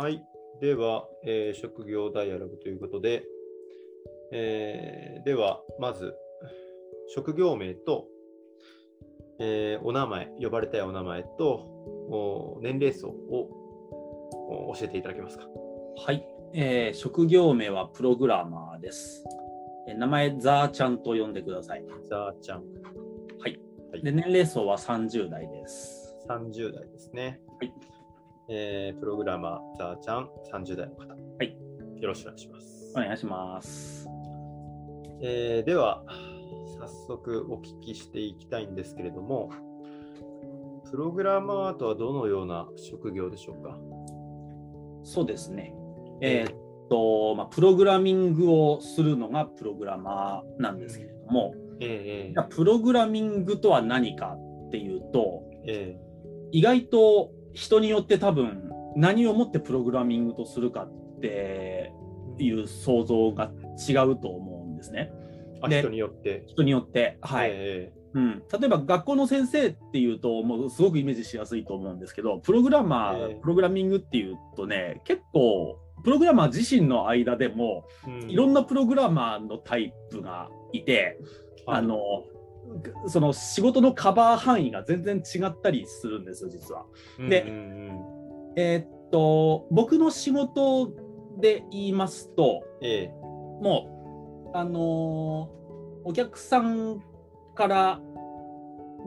はい。では、えー職業ダイアログということで、えーでは、まず、職業名と、えーお名前、呼ばれたいお名前と、お年齢層をお教えていただけますか？はい、えー職業名はプログラマーです。えー名前、ザーちゃんと呼んでください。ザーちゃん、はい。はいで、年齢層は30代です。30代ですね。はい。えープログラマー、ザーちゃん、30代の方。はい。よろしくお願いします。お願いします。えーでは、早速お聞きしていきたいんですけれども、プログラマーとはどのような職業でしょうか？そうですね。えーっと、まあ、プログラミングをするのがプログラマーなんですけれども、ええじゃあプログラミングとは何かっていうと、え意外と人によって多分何をもってプログラミングとするかっていう想像が違うと思うんですね。人によって。人によって。はい。えうん、例えば学校の先生っていうともうすごくイメージしやすいと思うんですけどプログラマー、ええプログラミングっていうとね結構プログラマー自身の間でもえうんいろんなプログラマーのタイプがいて、あのその仕事のカバー範囲が全然違ったりするんですよ実は。でうんうん。えーっと僕の仕事で言いますとええ。もうあのーお客さんから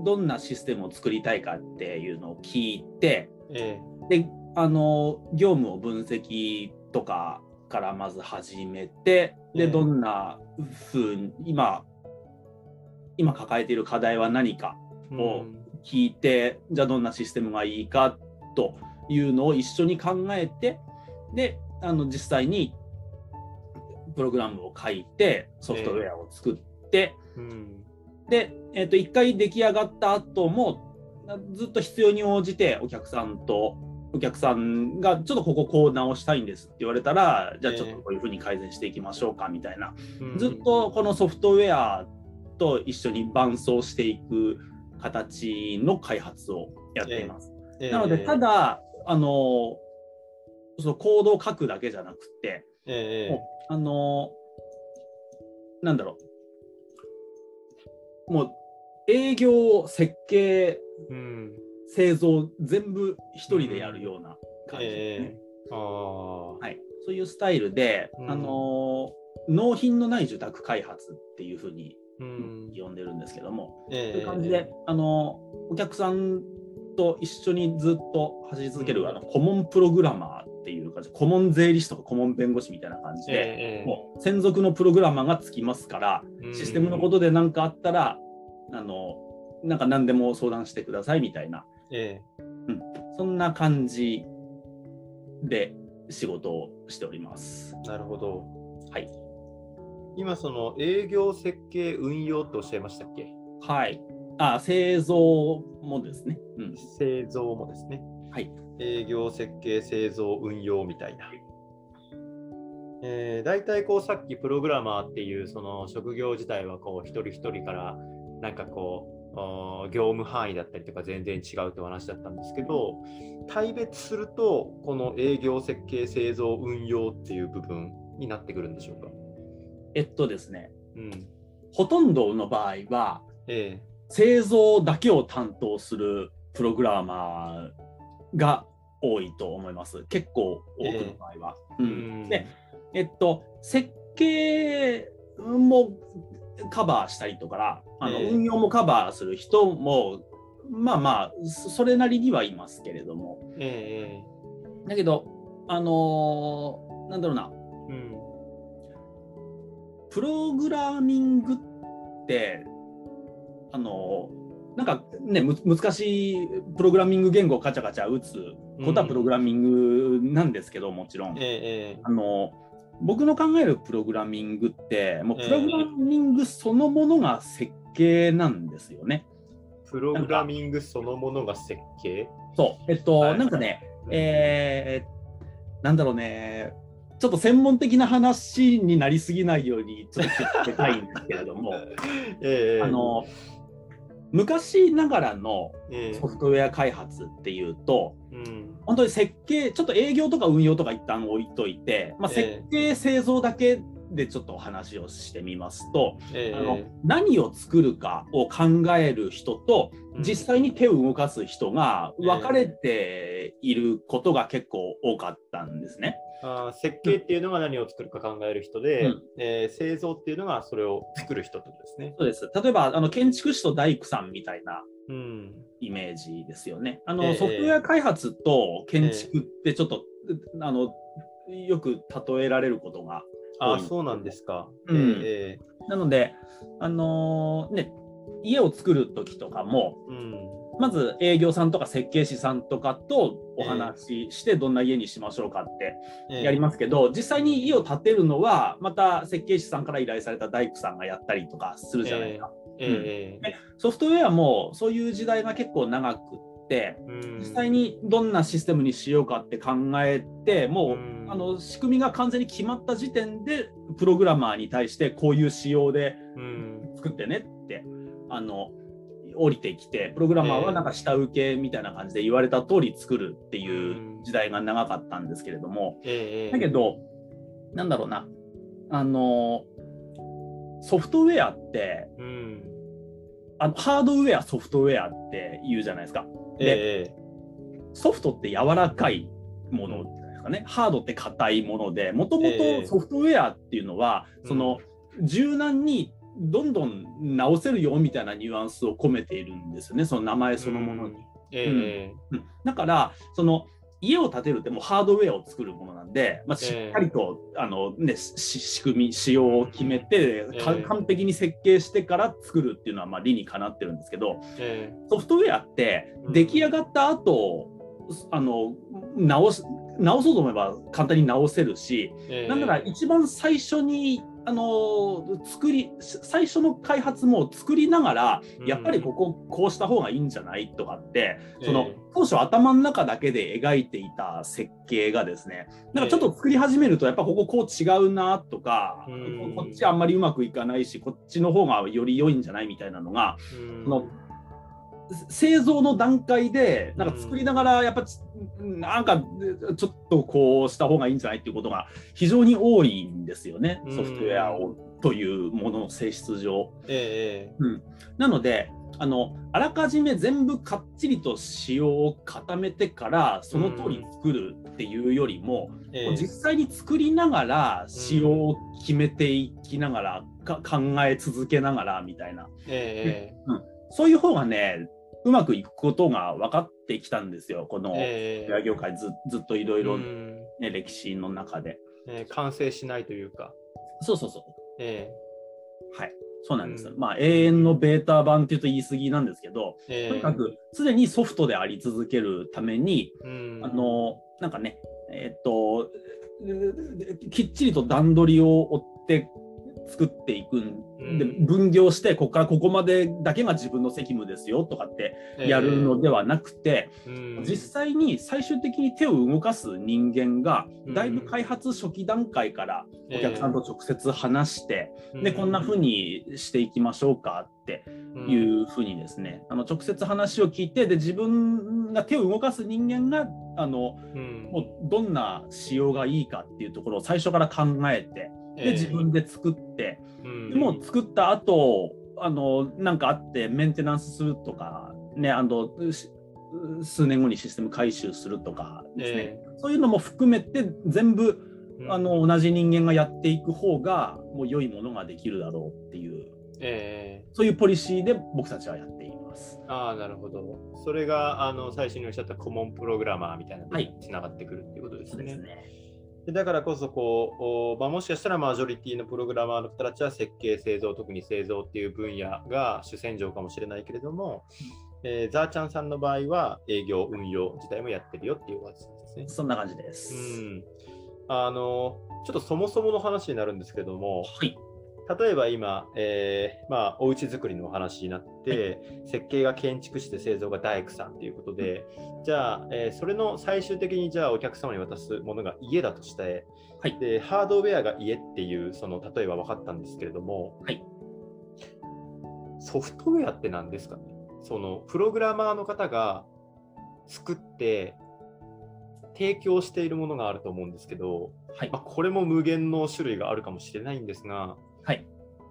どんなシステムを作りたいかっていうのを聞いてえであのー業務を分析とかからまず始めてええ。でどんなふうに今今抱えている課題は何かえを聞いてじゃあどんなシステムがいいかというのを一緒に考えてであの実際にプログラムを書いてソフトウェアを作って、うん。で、えー、と1回出来上がった後もずっと必要に応じてお客さんとお客さんがちょっとこここう直したいんですって言われたらじゃあちょっとこういうふうに改善していきましょうかみたいな。うん。ずっとこのソフトウェアと一緒に伴走していく形の開発をやっています。ええ。なので、ただ、あの、そのコードを書くだけじゃなくて、ええ。もうあの、なんだろう、もう営業、設計、うん製造、全部一人でやるような感じ。ですね。ええ。ああ。はい、そういうスタイルで、うん。あの納品のない受託開発っていうふうにうん呼んでるんですけども、ええ。そういう感じで、あのお客さんと一緒にずっと走り続ける、うんあの顧問プログラマーっていう感じ。顧問税理士とか顧問弁護士みたいな感じで、ええ。もう専属のプログラマーがつきますから、うん。システムのことで何かあったらあのなんか何でも相談してくださいみたいな。えそんな感じで仕事をしております。えなるほど。はい、今、その営業設計運用とおっしゃいましたっけ？はい、あ製造もですね。うん製造もですね。はい。営業設計、製造、運用みたいな。えー、大体こうさっきプログラマーっていうその職業自体はこう一人一人からなんかこう業務範囲だったりとか全然違うってお話だったんですけど大別するとこの営業設計製造運用っていう部分になってくるんでしょうか？えっとですね、うん。ほとんどの場合は、え製造だけを担当するプログラマーが多いと思います。結構多くの場合は。えうんで、えっと、設計もカバーしたりとか、あのええ運用もカバーする人も、まあまあ、そそれなりにはいますけれども、ええだけど、あのーなんだろうな、えうん。プログラミングって、あのなんかね、む難しいプログラミング言語をカチャカチャ打つことはプログラミングなんですけど、もちろん。ええあの僕の考えるプログラミングって、もうええプログラミングそのものが設計なんですよね。プログラミングそのものが設計？そう。えっと、はいなんかね、えーなんだろうね、ちょっと専門的な話になりすぎないように、ちょっと気をつけたいんですけれども。ええ。あの昔ながらのええ。ソフトウェア開発っていうと、うん。本当に設計、ちょっと営業とか運用とか一旦置いといて、まあ、え設計、製造だけでちょっとお話をしてみますと、ええあの何を作るかを考える人と、うん実際に手を動かす人がええ分かれていることが結構多かったんですね。あー設計っていうのが何を作るか考える人で、うんえー製造っていうのがそれを作る人ってことですね。そうです例えばあの建築士と大工さんみたいなうん。イメージですよね。あの、ええソフトウェア開発と建築ってちょっと、あのよく例えられることがあーそうなんですか。うん。えなので、あのーね、家を作る時とかもえうん。まず営業さんとか設計士さんとかとお話ししてどんな家にしましょうかってええ。やりますけど、実際に家を建てるのはまた設計士さんから依頼された大工さんがやったりとかするじゃないですか。ええソフトウェアもそういう時代が結構長く実際にどんなシステムにしようかって考えてもう、うん。あの仕組みが完全に決まった時点でプログラマーに対してこういう仕様でうん。作ってねってあの降りてきてプログラマーはなんか下請けみたいな感じで言われた通り作るっていう時代が長かったんですけれども。ええ。だけどなんだろうな。あのソフトウェアってうん。あのハードウェアソフトウェアって言うじゃないですかええ。ソフトって柔らかいものですかね。ハードって硬いものでもともええ。とソフトウェアっていうのは、うん。その柔軟にどんどん直せるよみたいなニュアンスを込めているんですよね。その名前そのものに。ええ。うん。だからその家を建てるってもうハードウェアを作るものなんで、まあ、しっかりと、あのね、し仕組み仕様を決めて、かえ。え完璧に設計してから作るっていうのはまあ理にかなってるんですけどえソフトウェアってうん。出来上がった後、あの直す直そうと思えば簡単に直せるし、え。なんなら一番最初にあの作り最初の開発も作りながら、うん。やっぱりこここうした方がいいんじゃないとかってその、ええ当初頭の中だけで描いていた設計がですねなんかちょっと作り始めるとやっぱこここう違うなとか、うん。こっちあんまりうまくいかないしこっちの方がより良いんじゃないみたいなのがうん。その製造の段階でなんか作りながらやっぱちなんかちょっとこうした方がいいんじゃないっていうことが非常に多いんですよね、うん。ソフトウェアをというものの性質上。えなのであのあらかじめ全部かっちりと仕様を固めてからその通り作るっていうよりも、ええ。え実際に作りながら仕様を決めていきながら、か考え続けながらみたいな。ええそういう方がねうまくいくことが分かってきたんですよ。このええ。ウェア業界ずずっといろいろ歴史の中で。えー完成しないというか。そうそうそう。えはい。そうなんです、うん。まあ永遠のベータ版っていうと言い過ぎなんですけど、えええ。とにかく常にソフトであり続けるために、うん。あのなんかねえーっときっちりと段取りを追って作っていくん。でうん。分業してここからここまでだけが自分の責務ですよとかってやるのではなくて、うん。実際に最終的に手を動かす人間がうん。だいぶ開発初期段階からお客さんと直接話して、えでこんな風にしていきましょうかっていうふうにですね、あの直接話を聞いてで自分が手を動かす人間があのうん。もうどんな仕様がいいかっていうところを最初から考えてええで自分で作って、うんでもう作った後あのなんかあってメンテナンスするとかねあのし数年後にシステム回収するとかですね、えそういうのも含めて全部うんあの同じ人間がやっていく方がもう良いものができるだろうっていうええそういうポリシーで僕たちはやっています。ああ、なるほど。それがあの最初におっしゃったコモンプログラマーみたいなのはいにつながってくるっていうことですね。そうですね。でだからこそこう、おまあ、もしかしたらマジョリティのプログラマーの人たちは設計、製造、特に製造っていう分野が主戦場かもしれないけれども、えーザーちゃんさんの場合は営業、運用自体もやってるよっていう感じですね。そんな感じです。うん、あのちょっとそもそもの話になるんですけども、はい。例えば今、えーまあ、お家作りのお話になって、設計が建築士で製造が大工さんということで、じゃあ、えーそれの最終的にじゃあお客様に渡すものが家だとして、はい。でハードウェアが家っていうその例えば分かったんですけれども、はい。ソフトウェアって何ですかね？そのプログラマーの方が作って提供しているものがあると思うんですけど、はい。まあ、これも無限の種類があるかもしれないんですが、はい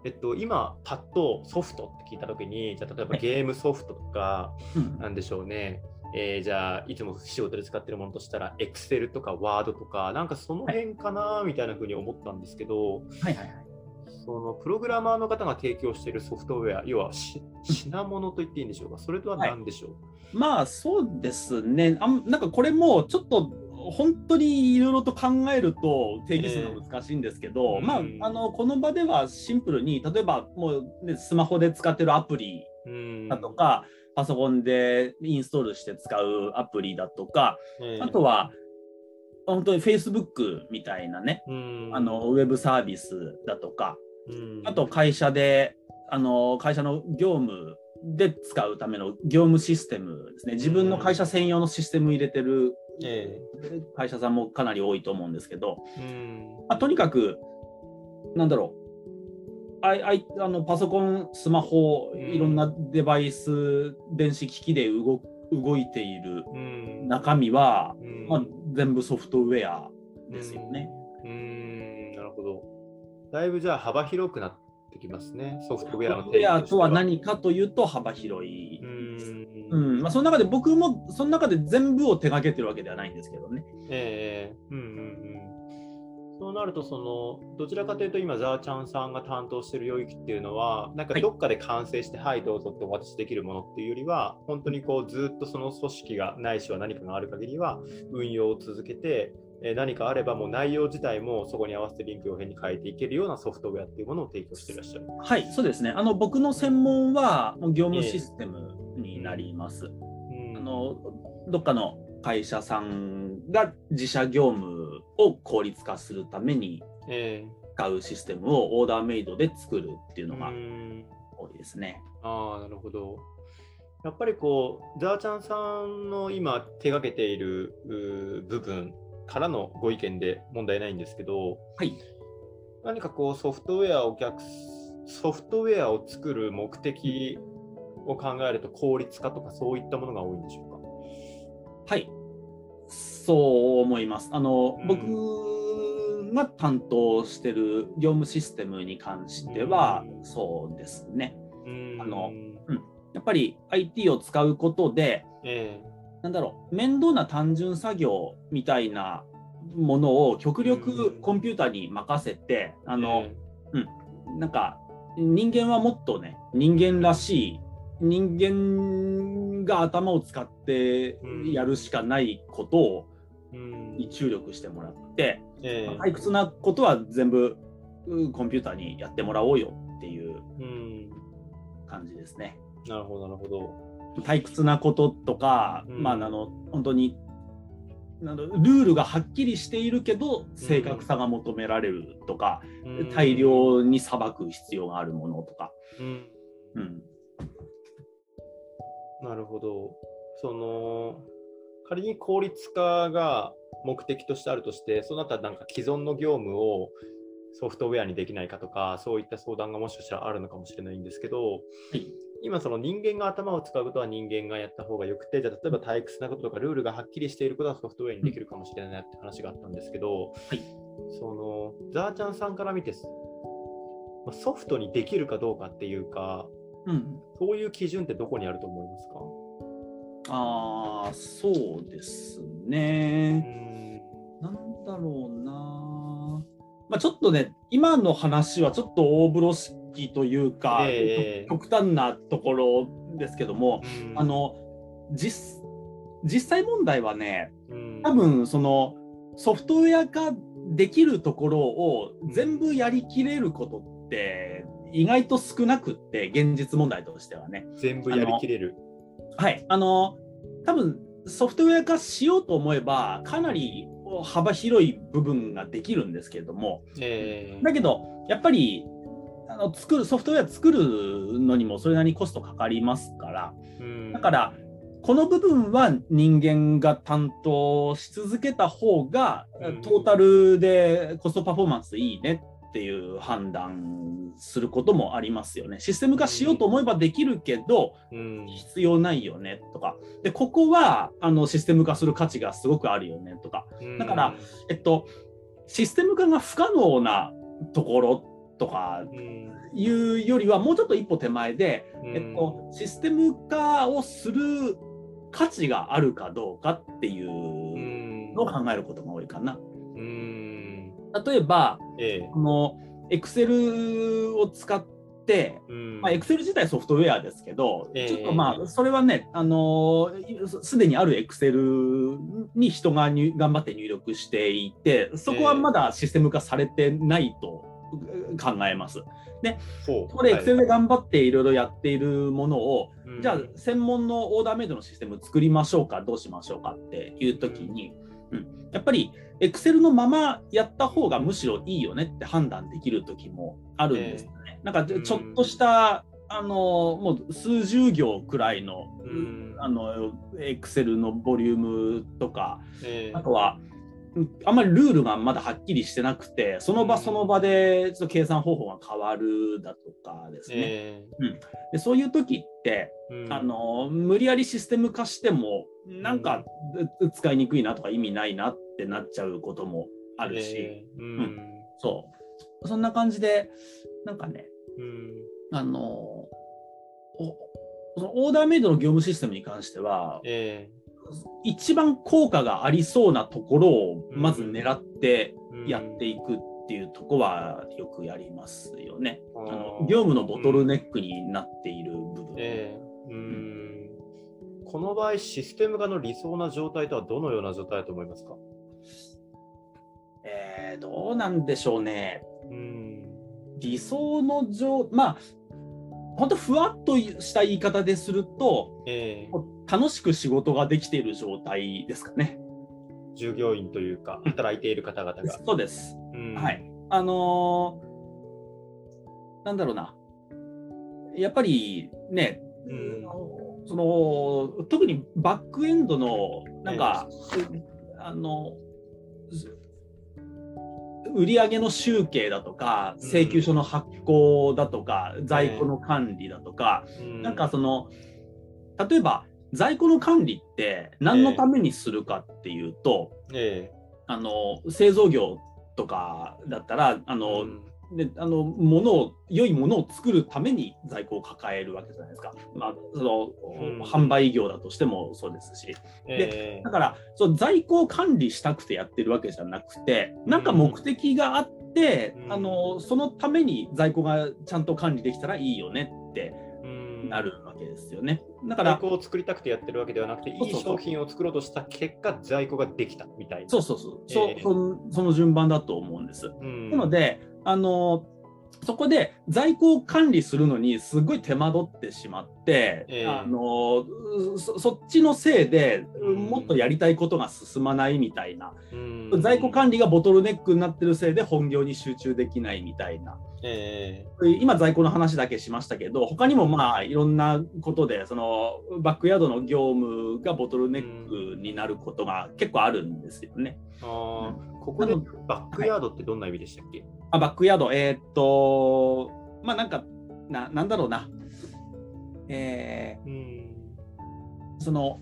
えっと、今、パッとソフトって聞いたときに、じゃあ例えばはい。ゲームソフトとか、うん。なんでしょうね、えーじゃあいつも仕事で使ってるものとしたら、Excel とか Word とか、なんかその辺かなみたいなふうに思ったんですけど、はいはいはい。そのプログラマーの方が提供しているソフトウェア、要はし品物と言っていいんでしょうか、それとは何でしょう、まあそうですね。あんなんかこれもちょっと本当にいろいろと考えると定義するのは難しいんですけど、まあええうん。あのこの場ではシンプルに例えばもう、ね、スマホで使ってるアプリうん。だとか、パソコンでインストールして使うアプリだとか、えーあとは本当に Facebook みたいなね、うん。あのウェブサービスだとか、うん。あと会社であの会社の業務で使うための業務システムですね。自分の会社専用のシステム入れてるえ会社さんもかなり多いと思うんですけど、ーうん。まあ、とにかく、なんだろう、あいあいあのパソコン、スマホ、うんいろんなデバイス、電子機器で動動いているうん。中身は、うん。まあ、全部ソフトウェアですよね。うん。うんなるほど。だいぶじゃあ幅広くなってきますね、ソフトウェアのソフトウェアとは何かというと幅広い。うんうんまあ、その中で僕もその中で全部を手掛けてるわけではないんですけどね。ええうんうんうん。そうなると、その、どちらかというと、今、ザーちゃんさんが担当している領域っていうのは、なんかはいどっかで完成して、はい、どうぞってお渡しできるものっていうよりは、本当にこう、ずっとその組織がないしは何かがある限りは、運用を続けて、えー何かあればもう内容自体もそこに合わせてリンクを変に変えていけるようなソフトウェアっていうものを提供していらっしゃる。はい、そうですね。あの僕の専門は業務システムになります。うんあのどっかの会社さんが自社業務を効率化するためにえ使うシステムをオーダーメイドで作るっていうえのがうん多いですね。ああ、なるほど。やっぱりこう、ザーちゃんさんの今手がけている部分からのご意見で問題ないんですけど、はい。何かこうソフトウェアを逆ソフトウェアを作る目的を考えると効率化とかそういったものが多いんでしょはい。そう思います。あの、うん僕が担当してる業務システムに関しては、うんそうですね。うかうんあのやっぱり IT を使うことで、えなんだろう、面倒な単純作業みたいなものを極力うん。コンピューターに任せて、えあの、えなんか人間はもっとね、人間らしい、人間が頭を使ってやるしかないことをに注力してもらって、ええ。退屈なことは全部うんコンピューターにやってもらおうよっていううん。感じですね。なるほど、なるほど。退屈なこととか、うん。まああの本当になルールがはっきりしているけど正確さが求められるとか、うん。大量に裁く必要があるものとか、うん。うん、なるほど。その仮に効率化が目的としてあるとして、そうなったらなんか既存の業務をソフトウェアにできないかとか、そういった相談がもしかしたらあるのかもしれないんですけど、はい今その人間が頭を使うことは人間がやった方がよくて、じゃあ例えば退屈なこととかルールがはっきりしていることはソフトウェアにできるかもしれないって話があったんですけど、はい。そのザーちゃんさんから見て、まあソフトにできるかどうかっていうか、うん、そういう基準ってどこにあると思いますか？ああそうですうね。ん。なんだろうな。まあ、ちょっとね今の話はちょっと大風呂敷というか、ええ。極端なところですけども、うん。あの実実際問題はねうん。多分そのソフトウェア化できるところを全部やりきれることって意外と少なくって現実問題としてはね。全部やりきれる。はい、あの多分ソフトウェア化しようと思えばかなり幅広い部分ができるんですけれども。えーだけどやっぱりあの作るソフトウェア作るのにもそれなりにコストかかりますからうんだからこの部分は人間が担当し続けた方が、うんトータルでコストパフォーマンスいいねっていう判断することもありますよね。システム化しようと思えばできるけど、うん必要ないよねとか。で、ここはあのシステム化する価値がすごくあるよねとか。だから、えっと、システム化が不可能なところとかうんいうよりはもうちょっと一歩手前で、うん。えっと、システム化をする価値があるかどうかっていううんのを考えることが多いかな。うん。例えば、ええ。この Excel を使って、うん。まあ、Excel 自体ソフトウェアですけど、ええ。ちょっとまあ、それはね、あのーすすでにある Excel に人が入頑張って入力していて、そこはまだシステム化されてないと考えます。ほう。これ、はい Excel で頑張っていろいろやっているものを、うんじゃあ、専門のオーダーメイドのシステム作りましょうか、どうしましょうかっていうときに、うん、やっぱり Excel のままやった方がむしろいいよねって判断できるときもあるんですよね。なんかちょっとした、あのもう数十行くらいの、うん。あの Excel のボリュームとか、ええ。あとは、うんあんまりルールがまだはっきりしてなくて、その場その場でちょっと計算方法が変わるだとかですね。えでそういう時って、えうん。あの無理やりシステム化してもなんかう使いにくいなとか意味ないなってなっちゃうこともあるし、ええ。うん。そう。そんな感じでなんかねうん。あのオーダーメイドの業務システムに関してはえ一番効果がありそうなところをまず狙ってえやっていくっていうとこはよくやりますよね。あの業務のボトルネックになっている部分。ええ。うん。この場合、システム化の理想な状態とはどのような状態だと思いますか？えーどうなんでしょうね。うん。理想の状、まあ、本当ふわっとした言い方ですると、ええ楽しく仕事ができている状態ですかね。従業員というか、働いている方々が。そうです。うんはい。あのーなんだろうな。やっぱりね、うんその特にバックエンドのなんか、あの売上の集計だとかうん請求書の発行だとか、在庫の管理だとか、うんなんかその例えば在庫の管理って何のためにするかっていうと、えあの製造業とかだったらあえの、うん。であの物を良いものを作るために在庫を抱えるわけじゃないですか。まあそのうん。販売業だとしてもそうですし、ええ。だからその在庫を管理したくてやってるわけじゃなくて、なんか目的があって、うん。あのそのために在庫がちゃんと管理できたらいいよねってうん。なるわけですよね。だから、在庫を作りたくてやってるわけではなくて、いい商品を作ろうとした結果、在庫ができたみたいな。そうそうそう、そええそのその順番だと思うんです。うんなので、あのそこで在庫を管理するのにすごい手間取ってしまって、ええ。あのそそっちのせいで、うん。もっとやりたいことが進まないみたいな、うん。在庫管理がボトルネックになってるせいで本業に集中できないみたいな。え今在庫の話だけしましたけど他にもまあいろんなことでそのバックヤードの業務がボトルネックになることが結構あるんですよね。ここでバックヤードってどんな意味でしたっけ、あバックヤード、えーっと、まあなんか、ななんだろうな、えうん。ーその、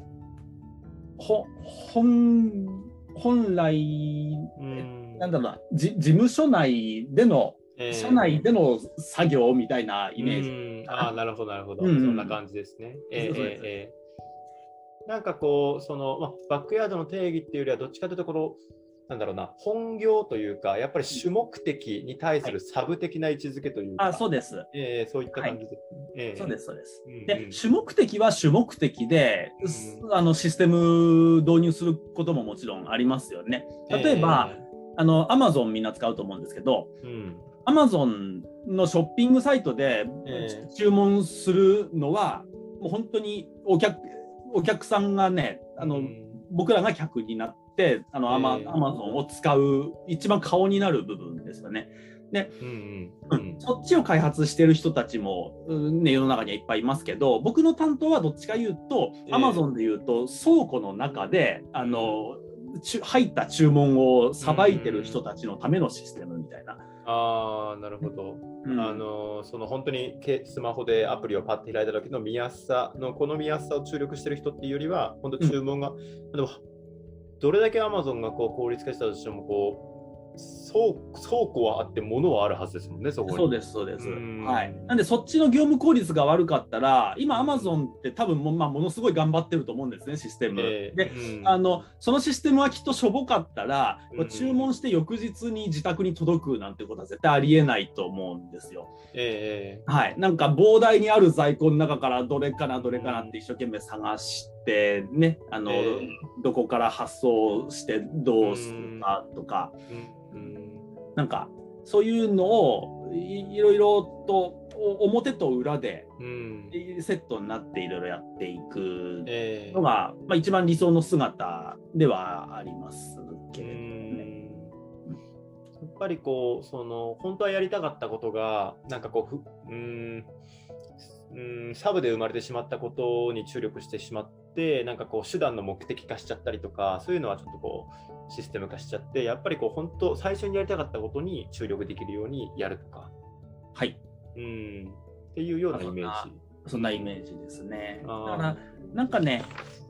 ほ本本来、うん。なんだろうな、じ事務所内での、ええ社内での作業みたいなイメージ。うん。ああ、なるほど、なるほど。うんうん。そんな感じですね。ええそうそうええええなんかこう、その、まあ、バックヤードの定義っていうよりは、どっちかというと、この、なんだろうな、本業というか、やっぱり主目的に対するサブ的な位置づけというか、あそうです。ええそういった感じで。すね。ええ。そうです、そうです。うんうん。で、主目的は主目的で、うんあのシステム導入することももちろんありますよね。例えば、あの Amazon みんな使うと思うんですけど、ええうん、Amazon のショッピングサイトでええ。注文するのは、もう本当にお客お客さんがね、あのうん。僕らが客になって、あのアマええ Amazon を使う一番顔になる部分ですよね。うんうんうんそっちを開発してる人たちも、うんね、世の中にはいっぱいいますけど、僕の担当はどっちか言うと、ええ Amazon で言うと、倉庫の中で、あの、入った注文をさばいてる人たちのためのシステムみたいな。ああ、なるほど。うんあのその本当にけスマホでアプリをパッて開いた時の見やすさのこの見やすさを注力してる人っていうよりは本当注文が、でもどれだけ Amazon がこう効率化したとしてもこう倉倉庫はあって物はあるはずですもんねそこに。そうです、そうです。うんはい。なんで、そっちの業務効率が悪かったら、今、アマゾンって多分も,、まあ、ものすごい頑張ってると思うんですね、システム。えーで、うんあのそのシステムはきっとしょぼかったら、うん注文して翌日に自宅に届くなんてことは絶対ありえないと思うんですよ。えーはい、なんか膨大にある在庫の中からどれかなどれかなって一生懸命探してねあの、ええどこから発送してどうするかとか、うん。うん。なんかそういうのをいいろいろとお表と裏でうん。セットになっていろいろやっていくえーのが、まあ、一番理想の姿ではありますけうれどもね。ん。やっぱりこうその本当はやりたかったことがなんかこうふうーんうんサブで生まれてしまったことに注力してしまってなんかこう手段の目的化しちゃったりとかそういうのはちょっとこうシステム化しちゃってやっぱりこう本当最初にやりたかったことに注力できるようにやるとか。はい。うん。っていうようなイメージ。そんなイメージですね。だから、なんかね、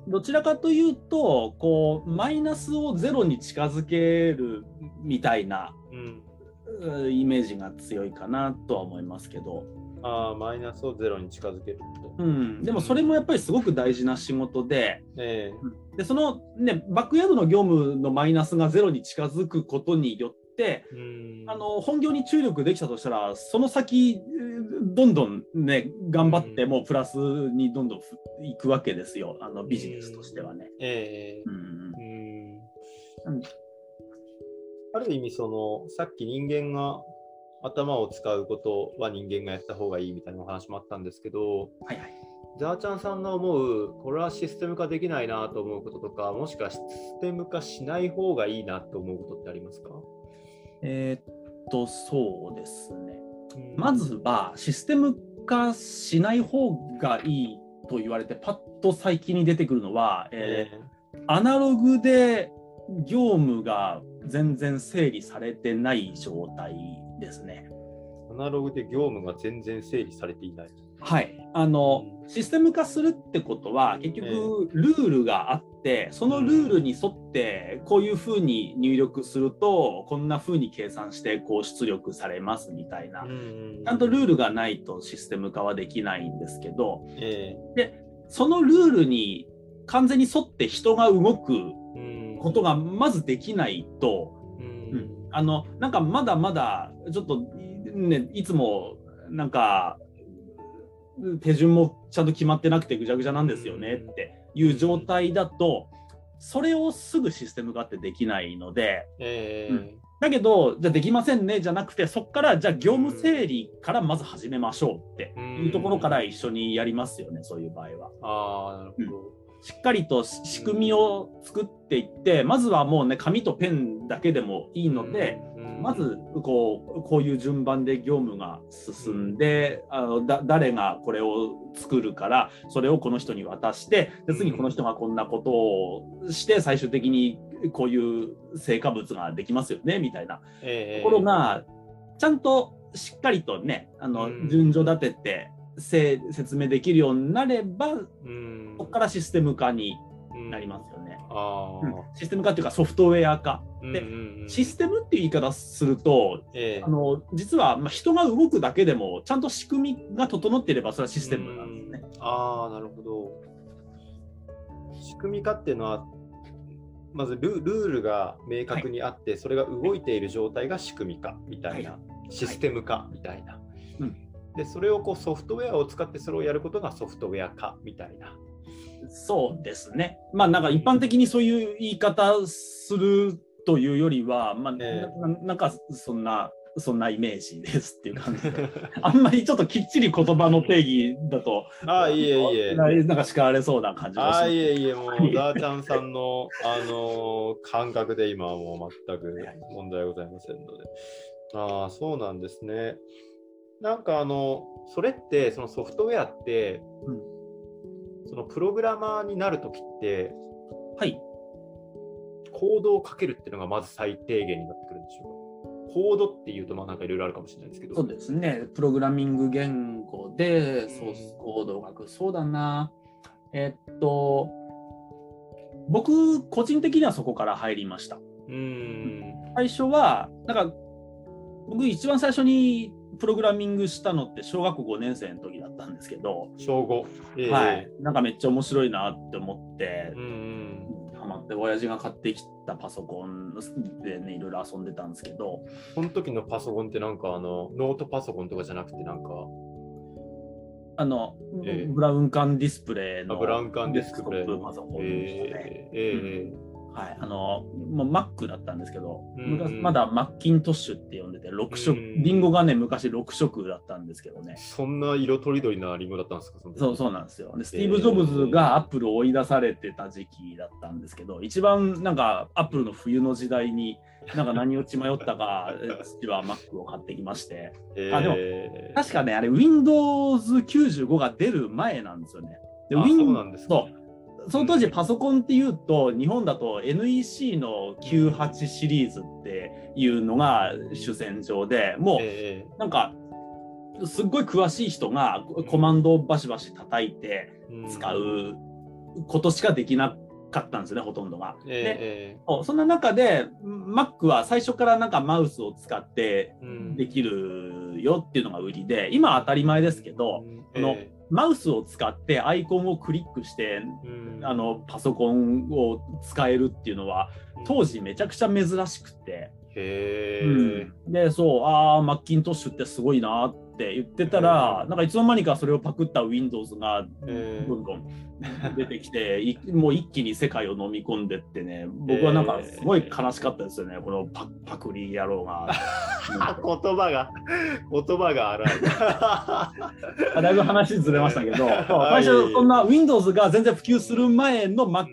どちらかというと、こう、マイナスをゼロに近づけるみたいなうん。うイメージが強いかなとは思いますけど、あーマイナスをゼロに近づける。と。うん、でもそれもやっぱりすごく大事な仕事で、えでそのね、バックヤードの業務のマイナスがゼロに近づくことによって、えうん。あの本業に注力できたとしたら、その先、えーどんどんね、頑張って、もうプラスにどんどんふいくわけですよ、あのビジネスとしてはね。ええ。うん。うん。うん。ある意味そのさっき人間が頭を使うことは人間がやった方がいいみたいなお話もあったんですけどはいはい。ザーちゃんさんが思うこれはシステム化できないなと思うこととかもしくはシステム化しない方がいいなと思うことってありますか、えーっと、そうですね。うんまずは、システム化しない方がいいと言われて、パッと最近に出てくるのは、ええーアナログで業務が全然整理されてない状態ですね。アナログで業務が全然整理されていない。はい、あのシステム化するってことは結え局ルールがあってそのルールに沿ってこういうふうに入力するとこんなふうに計算してこう出力されますみたいな。ちゃんとルールがないとシステム化はできないんですけどえそのルールに完全に沿って人が動くことがまずできないとうんあのなんかまだまだちょっとねいつもなんか手順もちゃんと決まってなくてぐちゃぐちゃなんですよねっていう状態だとそれをすぐシステム化ってできないのでええ。うん。だけどじゃあできませんねじゃなくてそこからじゃあ業務整理からまず始めましょうっていうところから一緒にやりますよねそういう場合は。ああ、なるほど。しっかりと仕組みを作っていってまずはもうね紙とペンだけでもいいので、うん。まずこうこういう順番で業務が進んで、あのだ誰がこれを作るからそれをこの人に渡してで次この人がこんなことをして最終的にこういう成果物ができますよねみたいなええ。ところがちゃんとしっかりとねあのうん。順序立ててせ説明できるようになればうん。そこからシステム化になりますよね。うん。システム化っていうかソフトウェア化。でシステムっていう言い方するとええ。あの実はまあ人が動くだけでもちゃんと仕組みが整っていればそれはシステムなんですね。うん。ああ、なるほど。仕組み化っていうのは、まずルルールが明確にあって、それが動いている状態が仕組み化みたいな、はシステム化みたいな。うんで、それをこうソフトウェアを使ってそれをやることがソフトウェア化みたいな。そうですね。まあなんか一般的にそういう言い方するというよりは、まあ、えなんかそんなそんなイメージですっていう感じで。あんまりちょっときっちり言葉の定義だと、ああ、いえいえ。ななんか叱られそうな感じがああ、しますいえいえ、もう、はいダーちゃんさんの、あのー感覚で今はもう全く問題ございませんので。ああ、そうなんですね。なんかあの、それって、そのソフトウェアって、うんそのプログラマーになるときって、はい。コードをかけるっていうのがまず最低限になってくるんでしょコードっていうと、まあなんかいろいろあるかもしれないですけど。そうですね。プログラミング言語でソースコードを書く。そうだな。えっと、僕、個人的にはそこから入りました。うん。最初は、なんか、僕一番最初にプログラミングしたのって小学校5年生の時だったんですけど、小5。えーはい。なんかめっちゃ面白いなって思ってう、んハマって、親父が買ってきたパソコンでね、いろいろ遊んでたんですけど、この時のパソコンってなんかあの、ノートパソコンとかじゃなくてなんか、あの、ええブラウン管ディスプレイのあブラウン管ディスプレイデスクトップパソコンでしたね。えーえはい、あの、もう Mac だったんですけど、うん昔まだマッキントッシュって呼んでて、6色、うん。リンゴがね、昔6色だったんですけどね。ー。そんな色とりどりなリンゴだったんですかそうそうなんですよ。で、スティー。ブ・ジョブズがアップルを追い出されてた時期だったんですけど、一番なんかアップルの冬の時代に、なんか何を血迷ったか、父は Mac を買ってきまして、えあでもー確かね、あれ Windows95 が出る前なんですよね。であ Win- そうなんですかその当時パソコンっていうと、日本だと NEC の98シリーズっていうのが主戦場でもうえなんかすっごい詳しい人がコマンドをバシバシ叩いて使うことしかできなかったんですよね、ほとんどが。でえそんな中で Mac は最初からなんかマウスを使ってできるよっていうのが売りで、今は当たり前ですけど、うん。のえマウスを使ってアイコンをクリックしてーうん。あのパソコンを使えるっていうのは当時めちゃくちゃ珍しくて、へうん。でそうああマッキントッシュってすごいなって言ってたら、なんかいつの間にかそれをパクった Windows がえどんどん出てきて、いもう一気に世界を飲み込んでってね。僕はなんかすごい悲しかったですよね、このパパクリ野郎が。あ 言葉が言葉が荒い。あだいぶ話ずれましたけど、最初そんな Windows が全然普及する前の Mac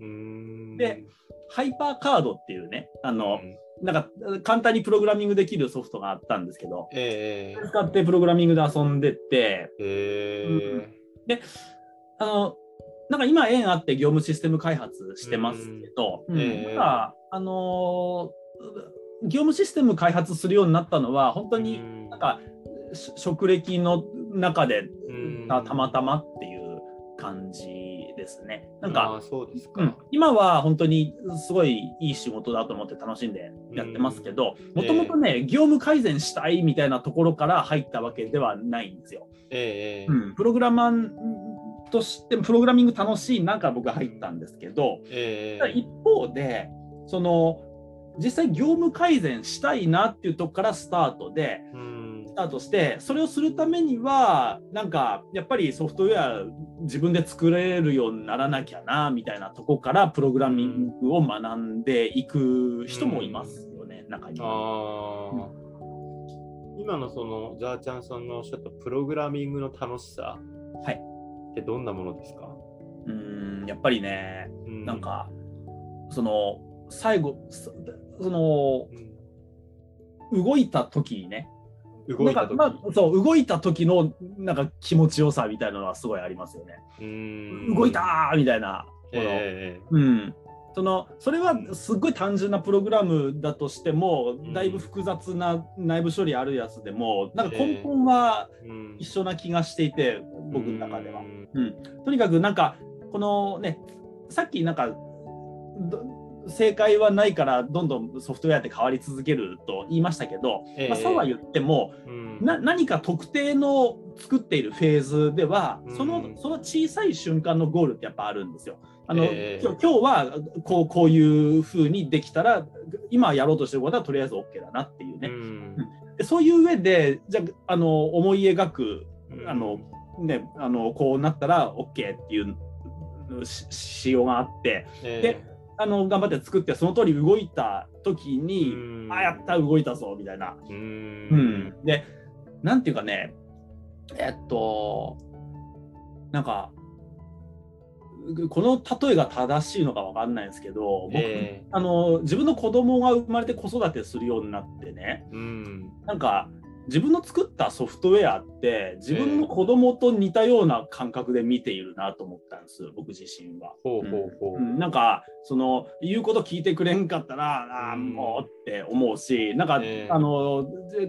うん。でハイパーカードっていうね、あの、うんなんか簡単にプログラミングできるソフトがあったんですけど、えー使ってプログラミングで遊んでって、え。あの、なんか今縁あって業務システム開発してますけど、うん。うんえ。えただあのー業務システム開発するようになったのは、本当にうん。なんかし職歴の中でたまたまっていう感じですね。なんか、うん、今は本当にすごいいい仕事だと思って楽しんでやってますけど、うん。もともとね、業務改善したいみたいなところから入ったわけではないんですよ。ええうん、プログラマーとして、プログラミング楽しいなから僕は入ったんですけど、ええ。ただ一方で、その、実際業務改善したいなっていうとこからスタートで、うんスタートして、それをするためには、なんか、やっぱりソフトウェア自分で作れるようにならなきゃな、みたいなとこからプログラミングを学んでいく人もいますよね、中には。今のそのザーちゃんさんのおっしゃったプログラミングの楽しさはい。ってどんなものですか、うん、やっぱりね、うなん、か、その、最後、そその、うん。動いた時にね、動いた時。なんかまあ、そう動いた時のなんか気持ちよさみたいなのはすごいありますよね。うん。動いたーみたいな。このえうん、そのそれはすっごい単純なプログラムだとしても、うん。だいぶ複雑な内部処理あるやつでもなんか根本は一緒な気がしていて、僕の中では。う。ん。とにかくなんかこのねさっきなんかど正解はないからどんどんソフトウェアって変わり続けると言いましたけど、ええ。まあ、そうは言ってもうん。な何か特定の作っているフェーズでは、うん。そのその小さい瞬間のゴールってやっぱあるんですよ。あのええ。今日今日はこうこういうふうにできたら今やろうとしてることはとりあえず OK だなっていうね。うん。でそういう上でじゃああの思い描くうん。あのねあのこうなったら OK っていうし仕様があって。えあの頑張って作ってその通り動いた時えに、うん。あやった動いたぞみたいな。うん。うん、でなんていうかねえっとなんかこの例えが正しいのかわかんないんですけど僕、ええ。あの自分の子供が生まれて子育てするようになってねうん。なんか自分の作ったソフトウェアって自分の子供と似たような感覚で見ているなと思ったんです僕自身は。ほうほうほう。うん。なんかその言うこと聞いてくれんかったらあーうん。もうって思うしなんか、ええ。あの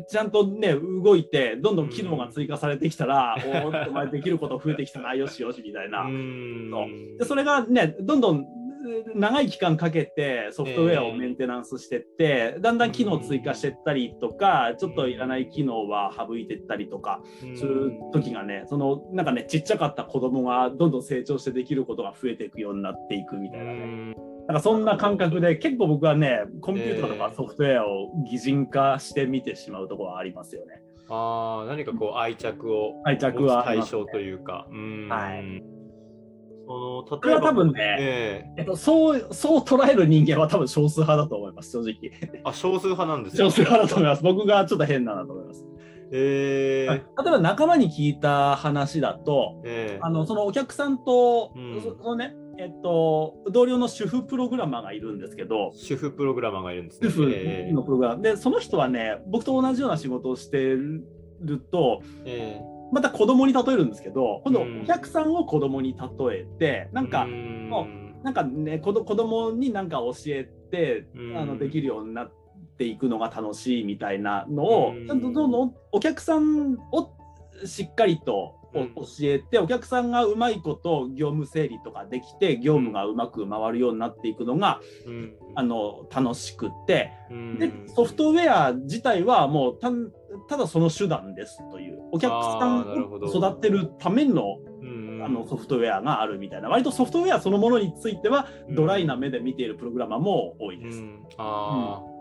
ちちゃんとね動いてどんどん機能が追加されてきたら、おーっとお前できること増えてきたなよしよしみたいな。うーん。そう。でそれがねどんどんえー長い期間かけてソフトウェアをメンテナンスしてって、だんだん機能追加してったりとか、ちょっといらない機能は省いてったりとかする時がね、そのなんかねちっちゃかった子供がどんどん成長してできることが増えていくようになっていくみたいなね、なんかそんな感覚で結構僕はねコンピューターとかソフトウェアを擬人化して見てしまうところはありますよね。ああ、何かこう愛着を愛着は対象というか。うん。はいそのこれは多分ねええ。っと、そうそう捉える人間は多分少数派だと思います正直。えあ、少数派なんです少数派だと思います。僕がちょっと変だなと思います。ええ。例えば仲間に聞いた話だと、ええ。あのそのお客さんと、うん。そそのね、えっと、同僚の主婦プログラマーがいるんですけど、主婦プログラマーがいるんですね。主婦えのプログラマー、で、その人はね、僕と同じような仕事をしてると、ええまた子供に例えるんですけど、今度うん。お客さんを子供に例えて、なんか、うん。もなんかね、子ど子供になんか教えて、うん。あのできるようになっていくのが楽しいみたいなのを、うん。ちゃんとどんどんお客さんをしっかりと教えて、お客さんがうまいこと業務整理とかできて、業務がうまく回るようになっていくのが、うん。あの楽しくって、うん。でソフトウェア自体はもうたただその手段ですという、お客さんを育てるためのうんあのソフトウェアがあるみたいな、割とソフトウェアそのものについては、うん。ドライな目で見ているプログラマーも多いです。うん。あー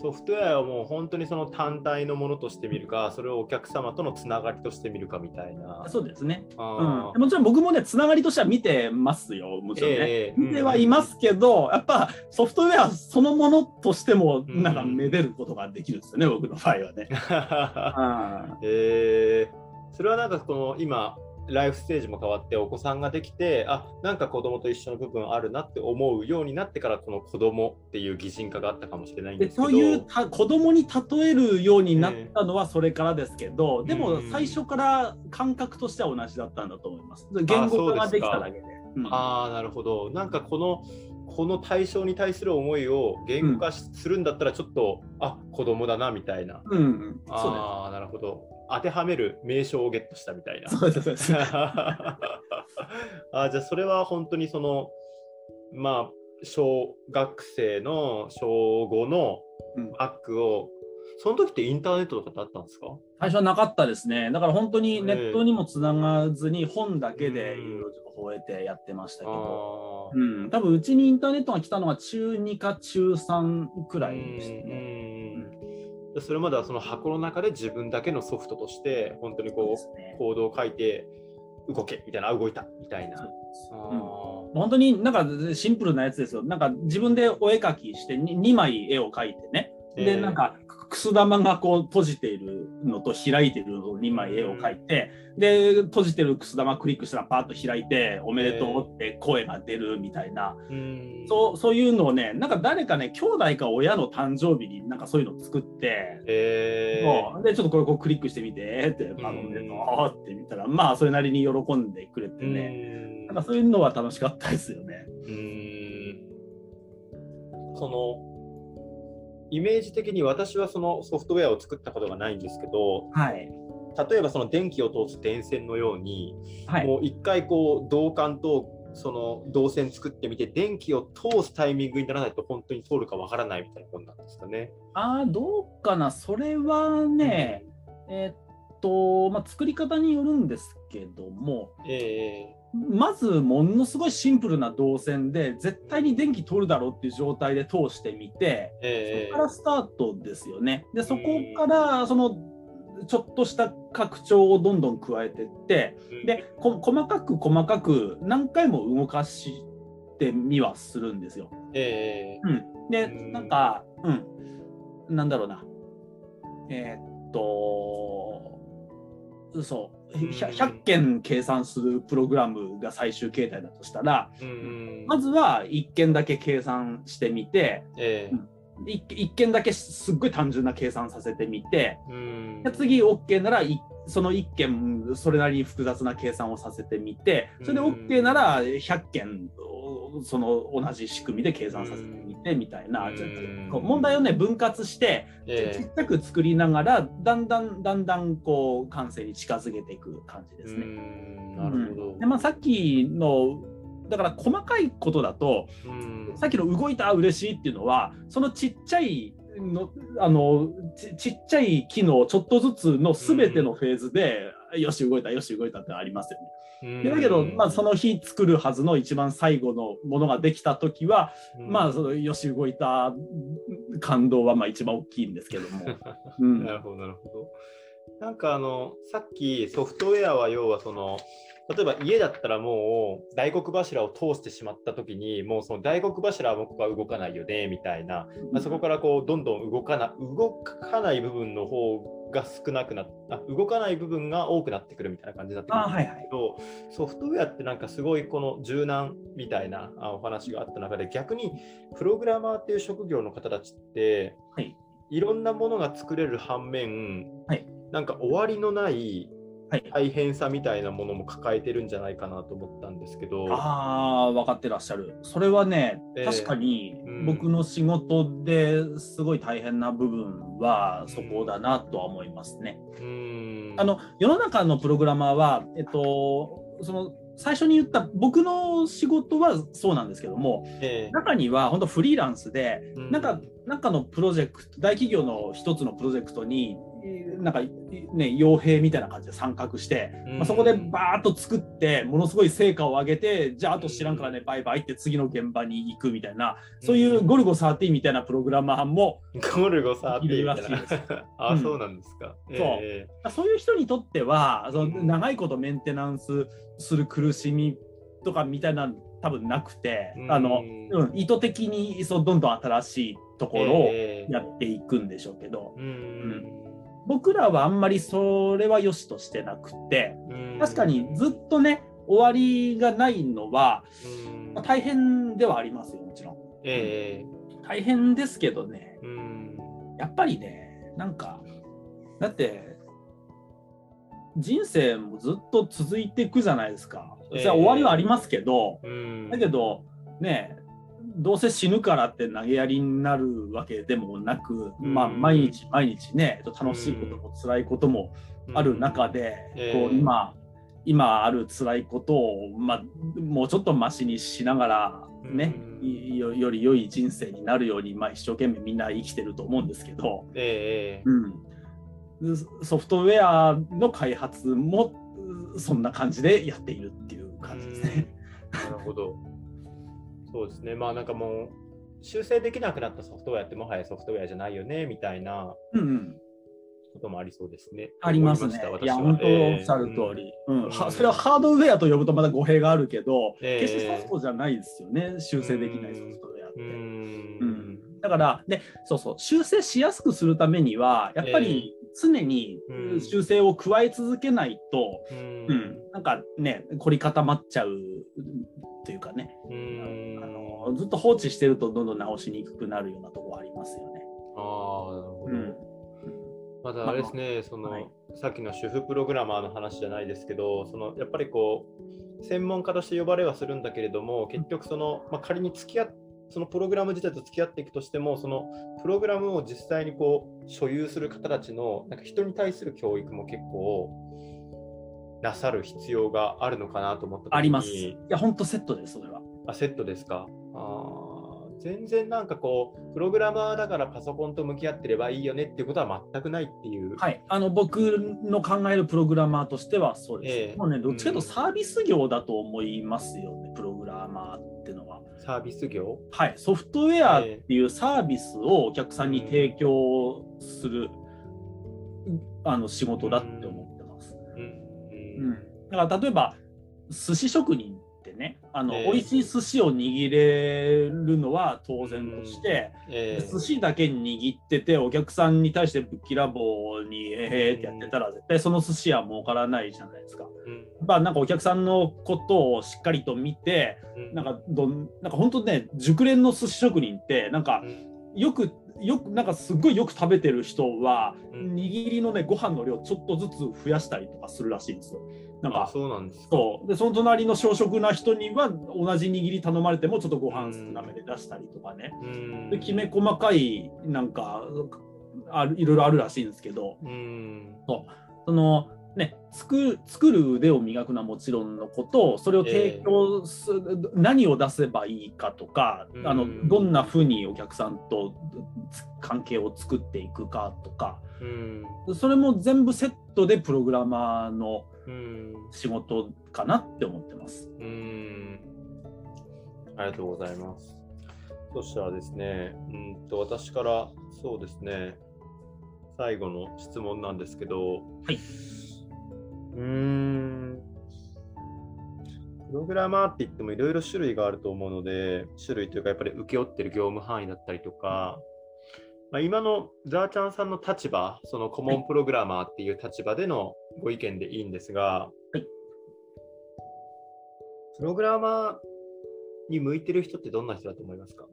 ソフトウェアをもう本当にその単体のものとして見るか、それをお客様とのつながりとして見るかみたいな。そうですね、あうん。もちろん僕もね、つながりとしては見てますよ、もちろんね。ええ見てはいますけど、やっぱソフトウェアそのものとしても、うんなんかめでることができるんですよね、僕の場合はね。ー うんえーそれはなんかこの今、ライフステージも変わってお子さんができて、あなんか子供と一緒の部分あるなって思うようになってから、この子供っていう擬人化があったかもしれないんでですけど。そういうた子供に例えるようになったのはそれからですけど、でも最初から感覚としては同じだったんだと思います。言語化ができただけで。うんああ、なるほど。なんかこの、この対象に対する思いを言語化しするんだったら、ちょっと、あ子供だなみたいな。うんああ、なるほど。当てはめる名称をゲットしたみたいな。あーじゃあ、それは本当にその、まあ、小学生の小5のうん。バッグを、その時ってインターネットとかってあったんですか？最初はなかったですね。だから本当にネットにもつながずに本だけでいろいろ情報を得てやってましたけど、あうん、多分うちにインターネットが来たのは中2か中3くらいでしたうんね。うんでそれまではその箱の中で自分だけのソフトとして本当にこですねうコードを書いて動けみたいなあ動いたみたいな。そうんー本当になんかシンプルなやつですよ。なんか自分でお絵描きして 2, 枚絵を描いてね。で、えー。なんかくす玉がこう閉じているのと開いているのと2枚絵を描いて、で、閉じてるくす玉クリックしたらパッと開いて、おめでとうって声が出るみたいな、うん。そうそういうのをね、なんか誰かね、兄弟か親の誕生日になんかそういうのを作って、えー。で、ちょっとこれこうクリックしてみてって、あの、おめでとうって見たら、まあ、それなりに喜んでくれてね、なんかそういうのは楽しかったですよね。うんうん。そのイメージ的に私はそのソフトウェアを作ったことがないんですけどはい。例えばその電気を通す電線のように、はい。もう一回こう導管とその導線作ってみて電気を通すタイミングにならないと本当に通るかわからないみたいなもんなんですかね。ああ、どうかな。それはね、えーっと、まあ、作り方によるんですけども、えまずものすごいシンプルな導線で、絶対に電気通るだろうっていう状態で通してみて、ー、えそこからスタートですよね。で、そこから、その、ちょっとした拡張をどんどん加えていって、ー、で、こ細かく細かく何回も動かしてみはするんですよ。えうん、で、うんなんか、うん、なんだろうな。えーっと、そう、うん 100, 100件計算するプログラムが最終形態だとしたら、ー、うんうん。まずは1件だけ計算してみて、えー一一件だけすっごい単純な計算させてみて、うん。で次 OK ならいその1件それなりに複雑な計算をさせてみてそれで OK なら100件その同じ仕組みで計算させてみてみたいな、問題をね分割してちえ。っちゃく作りながらだんだんだんだんこう完成に近づけていく感じえですね。うん。なるほど。でまあ、さっきのだから細かいことだとうん。さっきの動いた嬉しいっていうのはそのちっちゃいのあのちちっちゃい機能ちょっとずつの全てのフェーズで、よし動いたよし動いたってありますよね。うんでだけど、まあ、その日作るはずの一番最後のものができた時は、うんまあそのよし動いた感動はまあ一番大きいんですけども。うんなるほど、なるほど。なんかあの、さっきソフトウェアは要はその、例えば家だったらもう大黒柱を通してしまった時にもうその大黒柱はもうここは動かないよねみたいな、まあ、そこからこうどんどん動かな動かない部分の方が少なくなっあ動かない部分が多くなってくるみたいな感じだったんですけど、ソフトウェアってなんかすごいこの柔軟みたいなあお話があった中で逆にプログラマーっていう職業の方たちって、はい、いろんなものが作れる反面、はい。なんか終わりのないはい大変さみたいなものも抱えてるんじゃないかなと思ったんですけど。ああ、分かってらっしゃる。それはね、ええ。確かにうん。僕の仕事ですごい大変な部分はそこだなとは思いますね。うーん。あの世の中のプログラマーは、えっと、その最初に言った僕の仕事はそうなんですけども、ええ。中には本当フリーランスで、うん。なんか、なんかのプロジェクト、大企業の一つのプロジェクトに、なんかね、傭兵みたいな感じで参画して、まあ、そこでバーッと作って、ものすごい成果を上げて、じゃあ、あと知らんからね、バイバイって次の現場に行くみたいな、そういうゴルゴ13みたいなプログラマーも、ゴルゴサーティーみたい。あ、うん。そうなんですか。そう。えそういう人にとっては、そのうん。長いことメンテナンスする苦しみとかみたいなの多分なくて、うん。あのうん意図的にそうどんどん新しいところをええ。やっていくんでしょうけど、うん僕らはあんまりそれは良しとしてなくてうん。確かにずっとね終わりがないのは、うん。まあ大変ではありますよもちろん。ええ大変ですけどね。うん。やっぱりねなんかだって人生もずっと続いていくじゃないですか。それは終わりはありますけど、うん。だけどねどうせ死ぬからって投げやりになるわけでもなく、うん。まあ毎日毎日ね楽しいことも辛いこともある中で、ええこう今今ある辛いことを、まあ、もうちょっとマシにしながらね、うん。いよより良い人生になるように、まあ、一生懸命みんな生きてると思うんですけど、ええうん、ソフトウェアの開発もそんな感じでやっているっていう感じですね。うん。なるほど。そうですね。まあなんかもう修正できなくなったソフトウェアってもはやソフトウェアじゃないよねみたいなこともありそうですね。ありますね。思。いいや、ま本当おっしゃる通。り、うん。それはハードウェアと呼ぶとまだ語弊があるけど、ええ決してソフトじゃないですよね、修正できないソフトウェアって。うん。だから、で、そうそう、修正しやすくするためには、やっぱり常にうん。修正を加え続けないと、うん。うん。なんかね、凝り固まっちゃうというかね、うん。あのずっと放置してるとどんどん直しにくくなるようなところありますよね。ああ、なるほど。うん。またあれですね、その、はい。さっきの主婦プログラマーの話じゃないですけど、そのやっぱりこう、専門家として呼ばれはするんだけれども、結局その、まあ、仮に付き合っそのプログラム自体と付き合っていくとしても、そのプログラムを実際にこう所有する方たちのなんか人に対する教育も結構なさる必要があるのかなと思ったあります。いや、本当セットです、それは。あ、セットですか。あー全然なんかこう、プログラマーだからパソコンと向き合ってればいいよねっていうことは全くないっていう。はい、あの僕の考えるプログラマーとしてはそうです。ええもうね、どっちかというとサービス業だと思いますよね、プログラマーってのは。サービス業？はい、ソフトウェアっていうサービスをお客さんに提供する、あの仕事だって思ってます。うん。うん、だから例えば寿司職人ね。あの、ええ。美味しい寿司を握れるのは当然として、え寿司だけ握っててお客さんに対してぶっきらぼうにえーってやってたら絶対その寿司は儲からないじゃないですか。うん。まあなんかお客さんのことをしっかりと見てうん。なんかどんなんか本当ね熟練の寿司職人ってなんかよくよくなんかすっごいよく食べてる人は、うん。握りのねご飯の量ちょっとずつ増やしたりとかするらしいんですよ。なんあかそうなんですか。そう。でその隣の小食な人には同じ握り頼まれてもちょっとご飯少なめで出したりとかね。うん。できめ細かいなんかあるいろいろあるらしいんですけど。うん。そのね作る作る腕を磨くのはもちろんのことそれを提供す、何を出せばいいかとかあのうんどんなふうにお客さんとつ関係を作っていくかとかうんそれも全部セットでプログラマーのうん仕事かなって思ってます。うんありがとうございます。そしたらですね、うんと私からそうですね、最後の質問なんですけど、はい。うーん、プログラマーって言ってもいろいろ種類があると思うので、種類というかやっぱり請け負ってる業務範囲だったりとか、まあ、今のザーちゃんさんの立場、そのコモンプログラマーっていう立場でのご意見でいいんですが、はいプログラマーに向いてる人ってどんな人だと思いますか？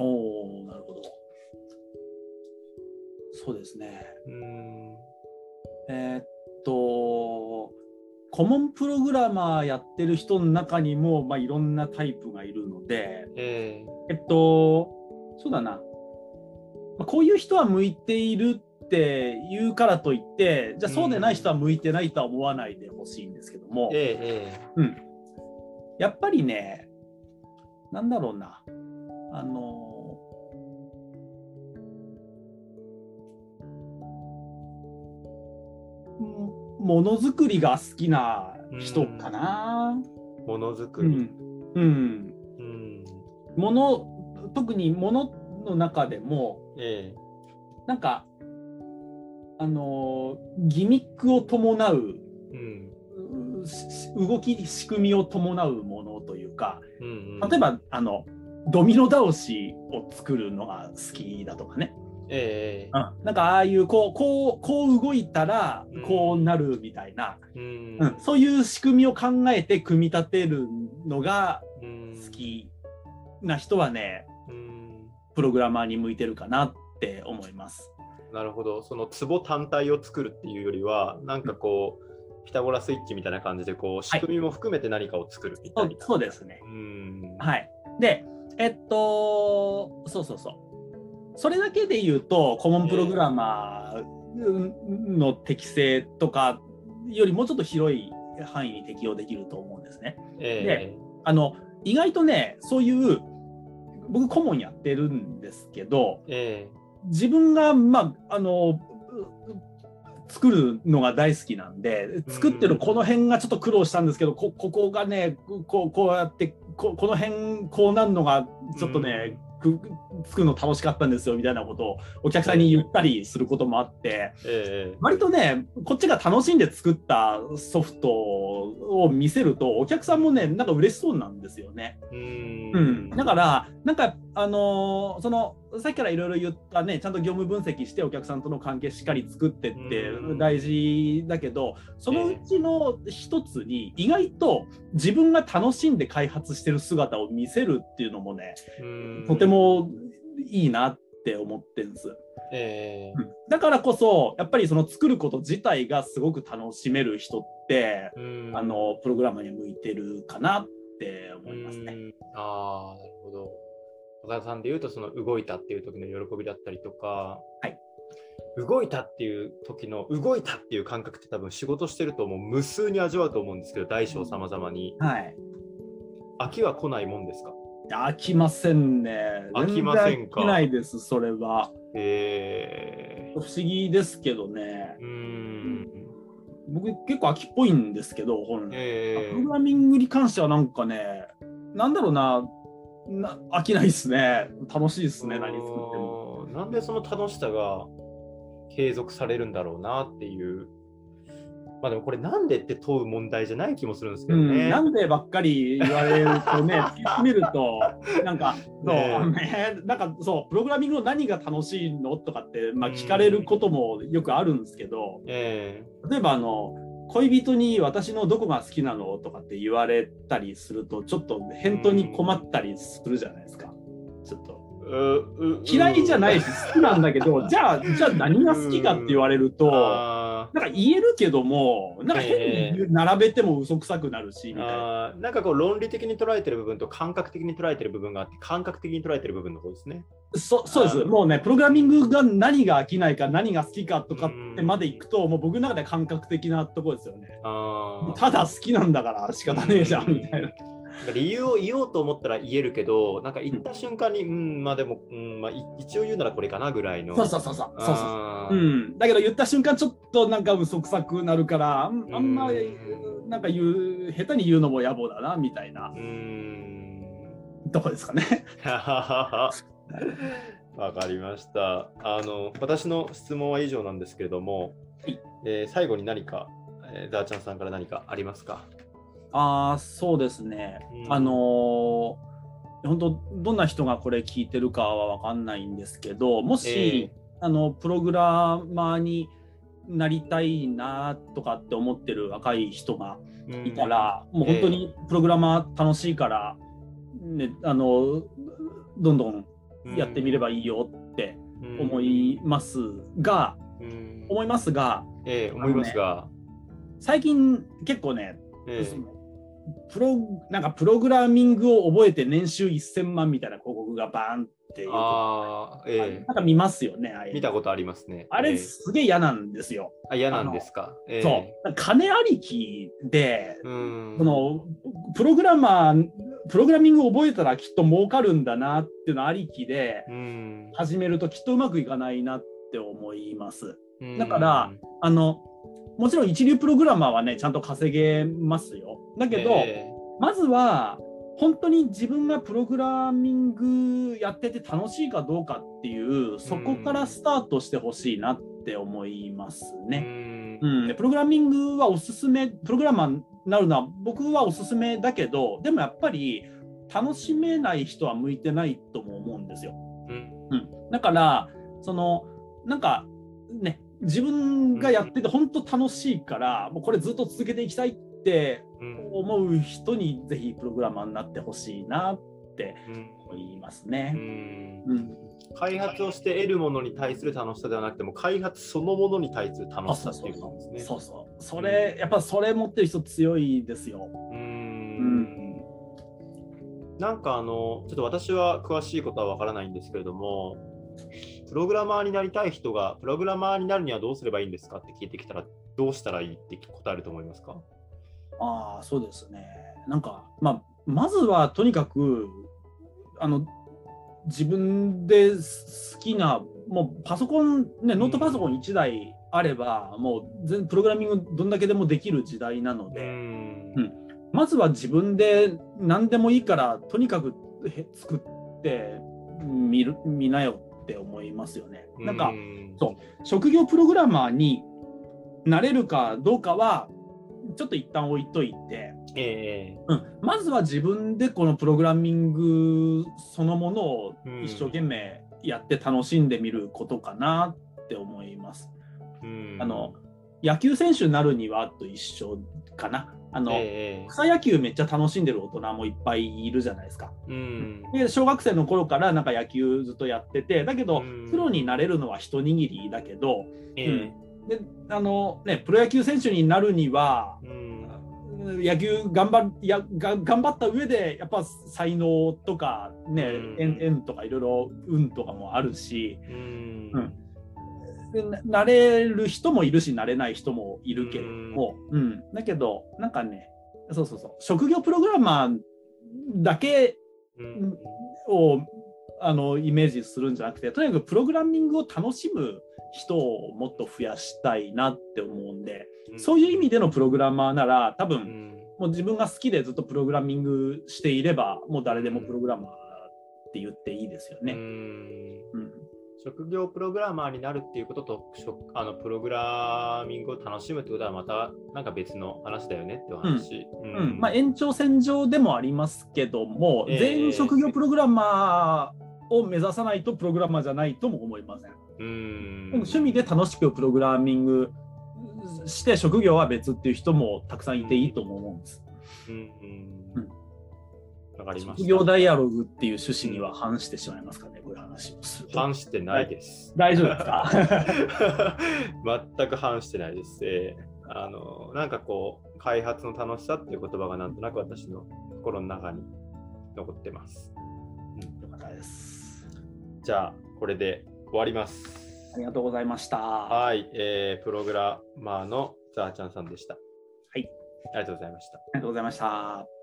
おーなるほど。そうですね。うーん、えーっと、コモンプログラマーやってる人の中にも、まあ、いろんなタイプがいるので、ええっと、そうだな、まあ、こういう人は向いているって言うからといって、じゃあそうでない人は向いてないとは思わないでほしいんですけども。ー、、えー、え。うん、やっぱりね、なんだろうな、あの、もものづくりが好きな人かな。ー、ものづくり。うん。うん。うん、もの、特にものの中でも、えなんか、あの、ギミックを伴う、ー、うん、動き、仕組みを伴うものというか、うん、例えば、あの、ドミノ倒しを作るのが好きだとかね。えうん、なんかああいうこうこうこう動いたらうんこうなるみたいな、ー、うんそういう仕組みを考えて組み立てるのがうん、好きな人はねうん。プログラマーに向いてるかなって思います。なるほど。その壺単体を作るっていうよりは、なんかこう、ピタゴラスイッチみたいな感じで、こう、仕組みも含めて何かを作るみたそいうな。そうですね。うん。はい。でえっとそうそうそう。それだけで言うとコモンプログラマーの適性とかよりもうちょっと広い範囲に適用できると思うんですね。えあの意外とねそういう僕顧問やってるんですけどー、え。自分がまああの作るのが大好きなんで作ってるこの辺がちょっと苦労したんですけどこここがねこうこうやってここの辺こうなるのがちょっとね、く作るの楽しかったんですよみたいなことをお客さんに言ったりすることもあって。ー、えー、割とね、こっちが楽しんで作ったソフトを見せると、お客さんもね、なんか嬉しそうなんですよね。ううんん、だから、なんか、あのーその、さっきからいろいろ言ったね、ちゃんと業務分析してお客さんとの関係しっかり作ってってうん。大事だけど、そのうちの一つに、意外と自分が楽しんで開発してる姿を見せるっていうのもね、うん。とて、もいいなって思ってるんです。えうん。だからこそやっぱりその作ること自体がすごく楽しめる人って、あのプログラマーに向いてるかなって思いますね。あ、なるほど。岡田さんで言うと、その動いたっていう時の喜びだったりとか、はい動いたっていう時の動いたっていう感覚って多分仕事してるともう無数に味わうと思うんですけど、大小様々に。はい。飽きは来ないもんですか？飽きませんね。飽きませんか？ないです、それは。え不思議ですけどねー、。うーん。僕結構飽きっぽいんですけど、本来。えプログラミングに関してはなんかね、なんだろうな、な飽きないですね。楽しいですね、何作っても。も。なんでその楽しさが継続されるんだろうなっていう。まあでもこれなんでって問う問題じゃない気もするんですけうん、どね。なんでばっかり言われるとね、突き詰めると、なんか、そう、ねなんかそう、プログラミングの何が楽しいのとかって、まあ、うん聞かれることもよくあるんですけど、え例えば、あの、恋人に私のどこが好きなの？とかって言われたりすると、ちょっと返答に困ったりするじゃないですか。ちょっと。嫌いじゃないし好きなんだけど、じゃあ、じゃあ何が好きかって言われると、あなんか言えるけども、なんか変に並べても嘘くさくなるし、みーたいな。あーなんかこう論理的に捉えてる部分と感覚的に捉えてる部分があって感覚的に捉えてる部分の方ですね。そそうです。もうね、プログラミングが何が飽きないか、何が好きかとかってまでいくと、もう僕の中では感覚的なところですよね。ただ好きなんだから仕方ねえじゃん、みたいな。理由を言おうと思ったら言えるけど、なんか言った瞬間に、うん、まあでも、うんまあ、い一応言うならこれかなぐらいの。そうそうそうそう。そうそううん、だけど言った瞬間ちょっとなんか嘘くさくなるからあんまりうなんか言う下手に言うのも野暮だなみたいなうーん。とこですかね。わかりました。あの、私の質問は以上なんですけれども、はいえー最後に何か、えー、ダーちゃんさんから何かありますか？ああそうですね。うん。あのー本当どんな人がこれ聞いてるかは分かんないんですけどもし、あのプログラマーになりたいなとかって思ってる若い人がいた、ら、もう本当にプログラマー楽しいから、ね、あのどんどんうんやってみればいいよって思いますが、うん。思いますがええ思いますが、最近結構ね、ええ。そのプロなんかプログラミングを覚えて年収1000万みたいな広告がバーンっていうああ、えなんか見ますよね見たことありますね。あれええすげえ嫌なんですよ。あ嫌なんですか？ええそう金ありきで、うん。そのプログラマープログラミングを覚えたらきっと儲かるんだなっていうのありきでうん、始めるときっとうまくいかないなって思います。うんだから、あのもちろん一流プログラマーはねちゃんと稼げますよ。だけど、えまずは本当に自分がプログラミングやってて楽しいかどうかっていうそこからスタートしてほしいなって思いますえね。うん。うん、でプログラミングはおすすめプログラマーになるのは僕はおすすめだけどでもやっぱり楽しめない人は向いてないとも思うんですよ。うん。うん、だからそのなんかね自分がやってて本当楽しいからもうこれずっと続けていきたいってうん思う人にぜひプログラマーになってほしいなってうん思いますうね。んうん、開発をして得るものに対する楽しさではなくても開発そのものに対する楽しさっていうことですね。そうそう。それ、やっぱそれ持ってる人強いですよ。うん。なんかあの、ちょっと私は詳しいことはわからないんですけれども、プログラマーになりたい人が、プログラマーになるにはどうすればいいんですかって聞いてきたら、どうしたらいいって答えると思いますか？ああ、そうですね。なんか、まあ、まずはとにかく、あの、自分で好きな、もうパソコン、ね、ノートパソコン1台あれば、もう全プログラミングどんだけでもできる時代なのうで、ん。うん。まずは自分で何でもいいから、とにかくへ作ってみる見なよって思いますよね。なんか、そう。職業プログラマーになれるかどうかはちょっと一旦置いといて、えうん、まずは自分でこのプログラミングそのものをうん。一生懸命やって楽しんでみることかなって思います。えうん。あの野球選手になるにはと一緒かな。あの、ええ。草野球めっちゃ楽しんでる大人もいっぱいいるじゃないですか。うん。で小学生の頃からなんか野球ずっとやっててだけどうん。プロになれるのは一握りだけど、ええであのね、プロ野球選手になるにはうん。野球頑張やが頑張った上でやっぱ才能とかね、うん。縁縁とかいろいろ運とかもあるしうん。うん。でななれる人もいるしなれない人もいるけれども、うん。だけどなんかねそうそうそう。職業プログラマーだけうん。をあのイメージするんじゃなくてとにかくプログラミングを楽しむ人をもっと増やしたいなって思うんで、そういう意味でのプログラマーなら多分、うん。もう自分が好きでずっとプログラミングしていればもう誰でもプログラマーって言っていいですよね。うん。うん。職業プログラマーになるっていうことと職あのプログラミングを楽しむってことはまたなんか別の話だよねっていう話。ううん。まあ、延長線上でもありますけども、ええ。全員職業プログラマーを目指さないとプログラマーじゃないとも思いません。うん趣味で楽しくプログラミングして職業は別っていう人もたくさんいていいとも思うんです。うんうんうんわかりま職した。業ダイアログっていう趣旨には反してしまいますかね、こういう話をすると。反してないです。大丈夫ですか？全く反してないです。えーあのなんかこう、開発の楽しさっていう言葉がなんとなく私の心の中に残ってます。じゃあ、これで終わります。ありがとうございました。はい、えープログラマーのザーちゃんさんでした。はい。ありがとうございました。ありがとうございました。